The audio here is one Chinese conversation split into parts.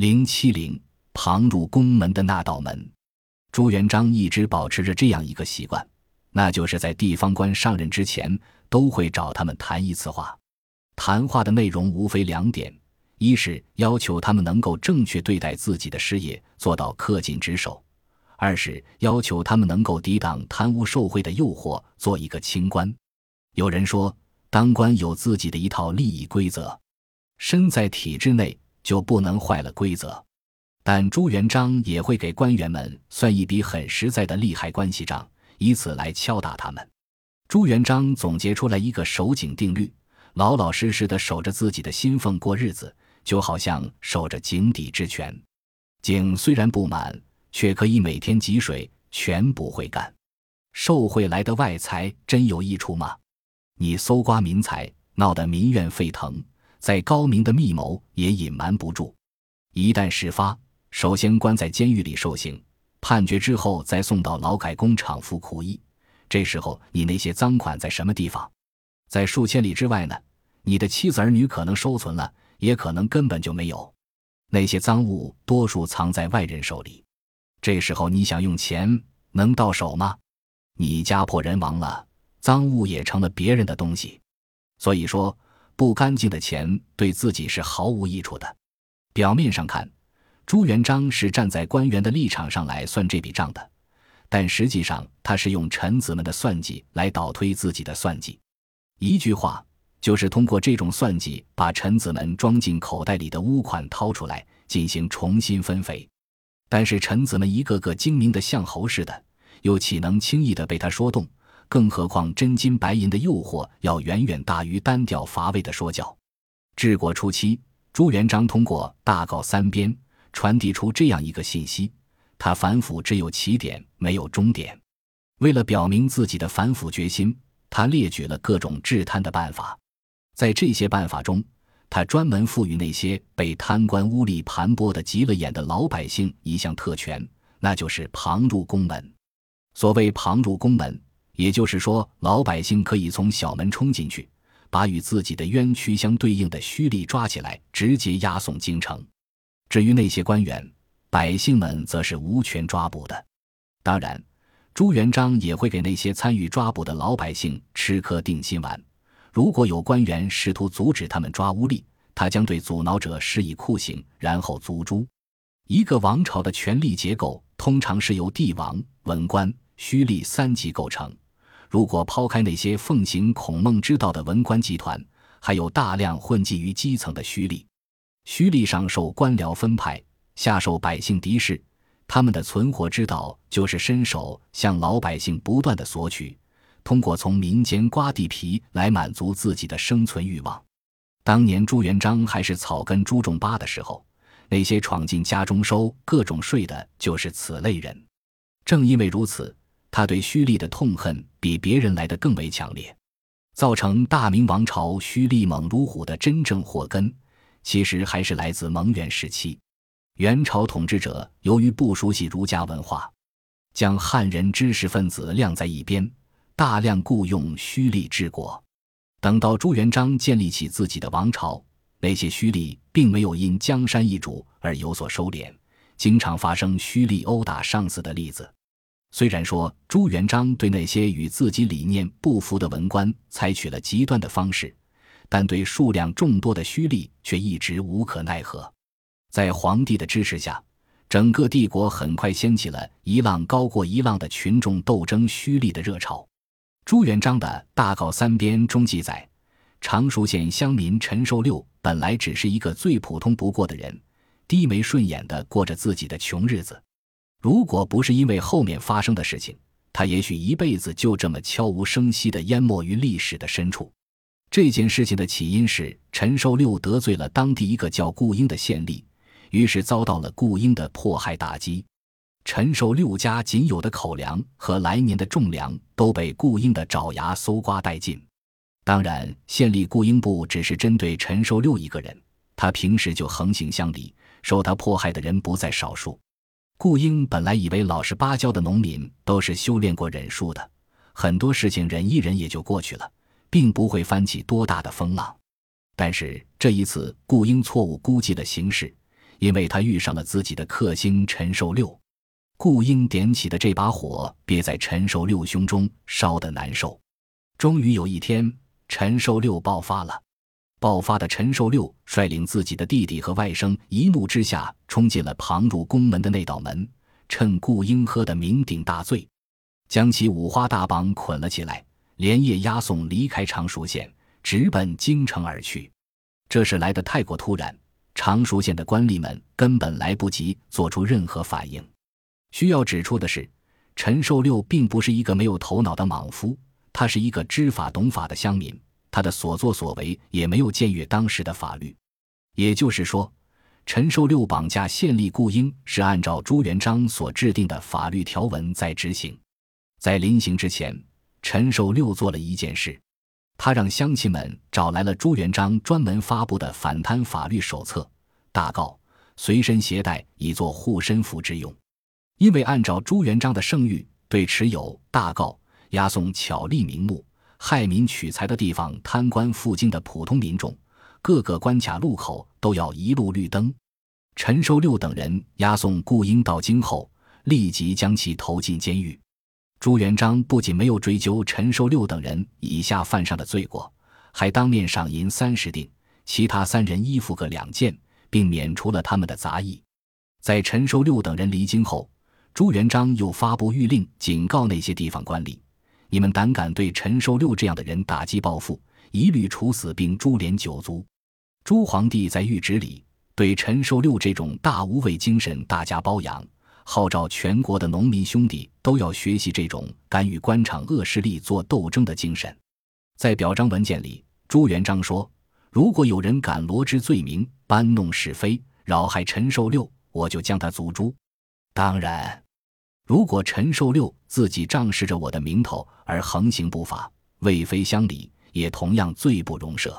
零七零旁入宫门的那道门，朱元璋一直保持着这样一个习惯，那就是在地方官上任之前，都会找他们谈一次话。谈话的内容无非两点：一是要求他们能够正确对待自己的事业，做到恪尽职守；二是要求他们能够抵挡贪污受贿的诱惑，做一个清官。有人说，当官有自己的一套利益规则，身在体制内。就不能坏了规则，但朱元璋也会给官员们算一笔很实在的利害关系账，以此来敲打他们。朱元璋总结出来一个守井定律：老老实实的守着自己的薪俸过日子，就好像守着井底之泉。井虽然不满，却可以每天汲水，全不会干。受贿来的外财真有益处吗？你搜刮民财，闹得民怨沸腾。再高明的密谋也隐瞒不住，一旦事发，首先关在监狱里受刑，判决之后再送到劳改工厂服苦役。这时候你那些赃款在什么地方？在数千里之外呢？你的妻子儿女可能收存了，也可能根本就没有。那些赃物多数藏在外人手里，这时候你想用钱能到手吗？你家破人亡了，赃物也成了别人的东西。所以说。不干净的钱对自己是毫无益处的。表面上看，朱元璋是站在官员的立场上来算这笔账的，但实际上他是用臣子们的算计来倒推自己的算计。一句话，就是通过这种算计，把臣子们装进口袋里的污款掏出来进行重新分肥。但是臣子们一个个精明的像猴似的，又岂能轻易的被他说动？更何况真金白银的诱惑要远远大于单调乏味的说教。治国初期，朱元璋通过大告三边传递出这样一个信息：他反腐只有起点，没有终点。为了表明自己的反腐决心，他列举了各种治贪的办法。在这些办法中，他专门赋予那些被贪官污吏盘剥的急了眼的老百姓一项特权，那就是旁入宫门。所谓旁入宫门。也就是说，老百姓可以从小门冲进去，把与自己的冤屈相对应的虚吏抓起来，直接押送京城。至于那些官员，百姓们则是无权抓捕的。当然，朱元璋也会给那些参与抓捕的老百姓吃颗定心丸。如果有官员试图阻止他们抓污吏，他将对阻挠者施以酷刑，然后族诛。一个王朝的权力结构通常是由帝王、文官、虚吏三级构成。如果抛开那些奉行孔孟之道的文官集团，还有大量混迹于基层的虚吏。虚吏上受官僚分派，下受百姓敌视，他们的存活之道就是伸手向老百姓不断的索取，通过从民间刮地皮来满足自己的生存欲望。当年朱元璋还是草根朱重八的时候，那些闯进家中收各种税的，就是此类人。正因为如此。他对虚吏的痛恨比别人来的更为强烈，造成大明王朝虚吏猛如虎的真正祸根，其实还是来自蒙元时期。元朝统治者由于不熟悉儒家文化，将汉人知识分子晾在一边，大量雇佣虚吏治国。等到朱元璋建立起自己的王朝，那些虚吏并没有因江山易主而有所收敛，经常发生虚吏殴打上司的例子。虽然说朱元璋对那些与自己理念不符的文官采取了极端的方式，但对数量众多的虚吏却一直无可奈何。在皇帝的支持下，整个帝国很快掀起了一浪高过一浪的群众斗争虚吏的热潮。朱元璋的大告三编中记载，常熟县乡民陈寿六本来只是一个最普通不过的人，低眉顺眼的过着自己的穷日子。如果不是因为后面发生的事情，他也许一辈子就这么悄无声息地淹没于历史的深处。这件事情的起因是陈寿六得罪了当地一个叫顾英的县吏，于是遭到了顾英的迫害打击。陈寿六家仅有的口粮和来年的种粮都被顾英的爪牙搜刮殆尽。当然，县吏顾英不只是针对陈寿六一个人，他平时就横行乡里，受他迫害的人不在少数。顾英本来以为老实巴交的农民都是修炼过忍术的，很多事情忍一忍也就过去了，并不会翻起多大的风浪。但是这一次，顾英错误估计了形势，因为他遇上了自己的克星陈寿六。顾英点起的这把火憋在陈寿六胸中，烧得难受。终于有一天，陈寿六爆发了。爆发的陈寿六率领自己的弟弟和外甥，一怒之下冲进了旁入宫门的那道门，趁顾英喝得酩酊大醉，将其五花大绑捆了起来，连夜押送离开常熟县，直奔京城而去。这事来得太过突然，常熟县的官吏们根本来不及做出任何反应。需要指出的是，陈寿六并不是一个没有头脑的莽夫，他是一个知法懂法的乡民，他的所作所为也没有僭越当时的法律。也就是说，陈寿六绑架县吏顾英是按照朱元璋所制定的法律条文在执行。在临行之前，陈寿六做了一件事，他让乡亲们找来了朱元璋专门发布的反贪法律手册大诰，随身携带以作护身符之用。因为按照朱元璋的圣谕，对持有大告押送巧立名目、害民取财的地方贪官赴京的普通民众，各个关卡路口都要一路绿灯。陈寿六等人押送顾英到京后，立即将其投进监狱。朱元璋不仅没有追究陈寿六等人以下犯上的罪过，还当面赏银三十锭，其他三人衣服各两件，并免除了他们的杂役。在陈寿六等人离京后，朱元璋又发布谕令，警告那些地方官吏：“你们胆敢对陈寿六这样的人打击报复，一律处死，并株连九族。”朱皇帝在谕旨里对陈寿六这种大无畏精神大加褒扬，号召全国的农民兄弟都要学习这种敢与官场恶势力做斗争的精神。在表彰文件里，朱元璋说：“如果有人敢罗织罪名，搬弄是非，扰害陈寿六，我就将他族诛。”当然，如果陈寿六自己仗势着我的名头而横行不法、为非乡里，也同样罪不容赦。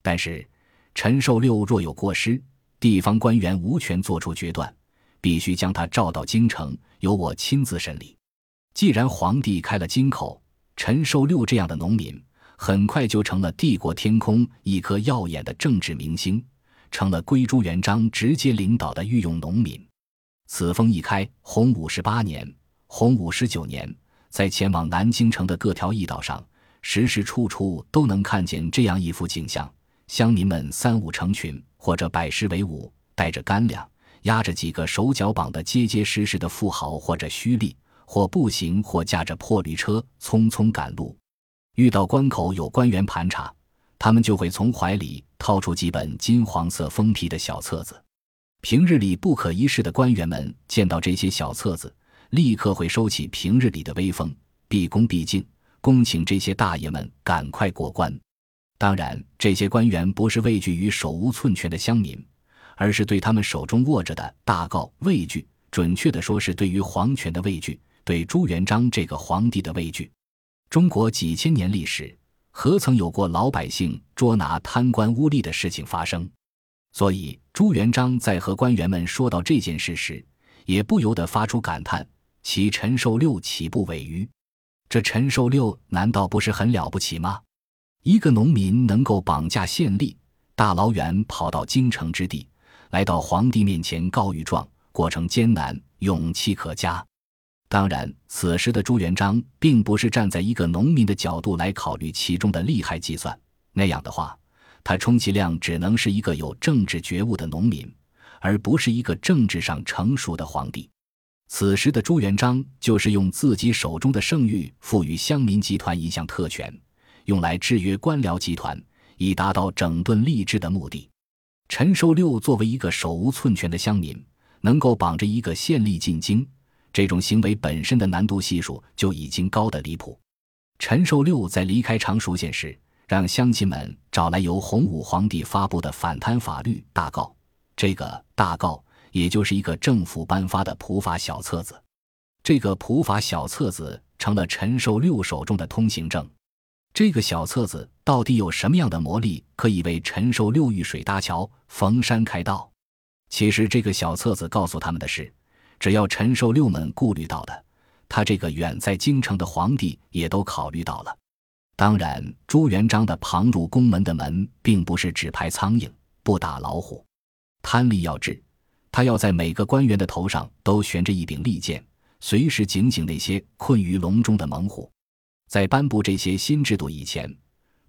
但是，陈寿六若有过失，地方官员无权作出决断，必须将他召到京城，由我亲自审理。既然皇帝开了金口，陈寿六这样的农民很快就成了帝国天空一颗耀眼的政治明星，成了归朱元璋直接领导的御用农民。此风一开，洪武十八年、洪武十九年，在前往南京城的各条驿道上，时时处处都能看见这样一幅景象：乡民们三五成群，或者百十为伍，带着干粮，押着几个手脚绑得结结实实的富豪或者虚吏，或步行，或驾着破驴车，匆匆赶路。遇到关口有官员盘查，他们就会从怀里掏出几本金黄色封皮的小册子。平日里不可一世的官员们见到这些小册子，立刻会收起平日里的威风，毕恭毕敬，恭请这些大爷们赶快过关。当然，这些官员不是畏惧于手无寸权的乡民，而是对他们手中握着的大告畏惧。准确的说，是对于皇权的畏惧，对朱元璋这个皇帝的畏惧。中国几千年历史，何曾有过老百姓捉拿贪官污吏的事情发生？所以，朱元璋在和官员们说到这件事时，也不由得发出感叹：其陈寿六岂不伟于？这陈寿六难道不是很了不起吗？一个农民能够绑架县吏，大老远跑到京城之地，来到皇帝面前告御状，过程艰难，勇气可嘉。当然，此时的朱元璋并不是站在一个农民的角度来考虑其中的利害计算，那样的话。他充其量只能是一个有政治觉悟的农民，而不是一个政治上成熟的皇帝。此时的朱元璋就是用自己手中的圣谕赋予乡民集团一项特权，用来制约官僚集团，以达到整顿吏治的目的。陈寿六作为一个手无寸权的乡民，能够绑着一个县吏进京，这种行为本身的难度系数就已经高得离谱。陈寿六在离开常熟县时。让乡亲们找来由洪武皇帝发布的反贪法律大告，这个大告也就是一个政府颁发的普法小册子。这个普法小册子成了陈寿六手中的通行证。这个小册子到底有什么样的魔力，可以为陈寿六遇水搭桥、逢山开道？其实，这个小册子告诉他们的是，只要陈寿六们顾虑到的，他这个远在京城的皇帝也都考虑到了。当然，朱元璋的旁入宫门的门，并不是只拍苍蝇不打老虎。贪吏要治，他要在每个官员的头上都悬着一柄利剑，随时警醒那些困于笼中的猛虎。在颁布这些新制度以前，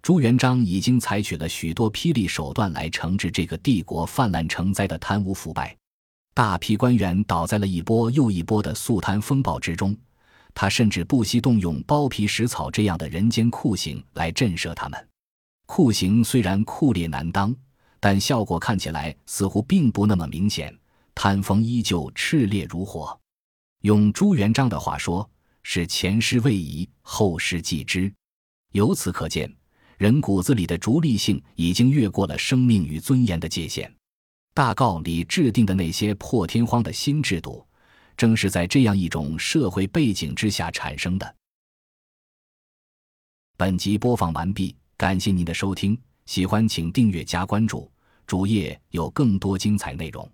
朱元璋已经采取了许多霹雳手段来惩治这个帝国泛滥成灾的贪污腐败。大批官员倒在了一波又一波的肃贪风暴之中，他甚至不惜动用剥皮食草这样的人间酷刑来震慑他们。酷刑虽然酷烈难当，但效果看起来似乎并不那么明显。贪风依旧炽烈如火。用朱元璋的话说，是前师未移，后师继之。由此可见，人骨子里的逐利性已经越过了生命与尊严的界限。大诰里制定的那些破天荒的新制度，正是在这样一种社会背景之下产生的。本集播放完毕，感谢您的收听，喜欢请订阅加关注，主页有更多精彩内容。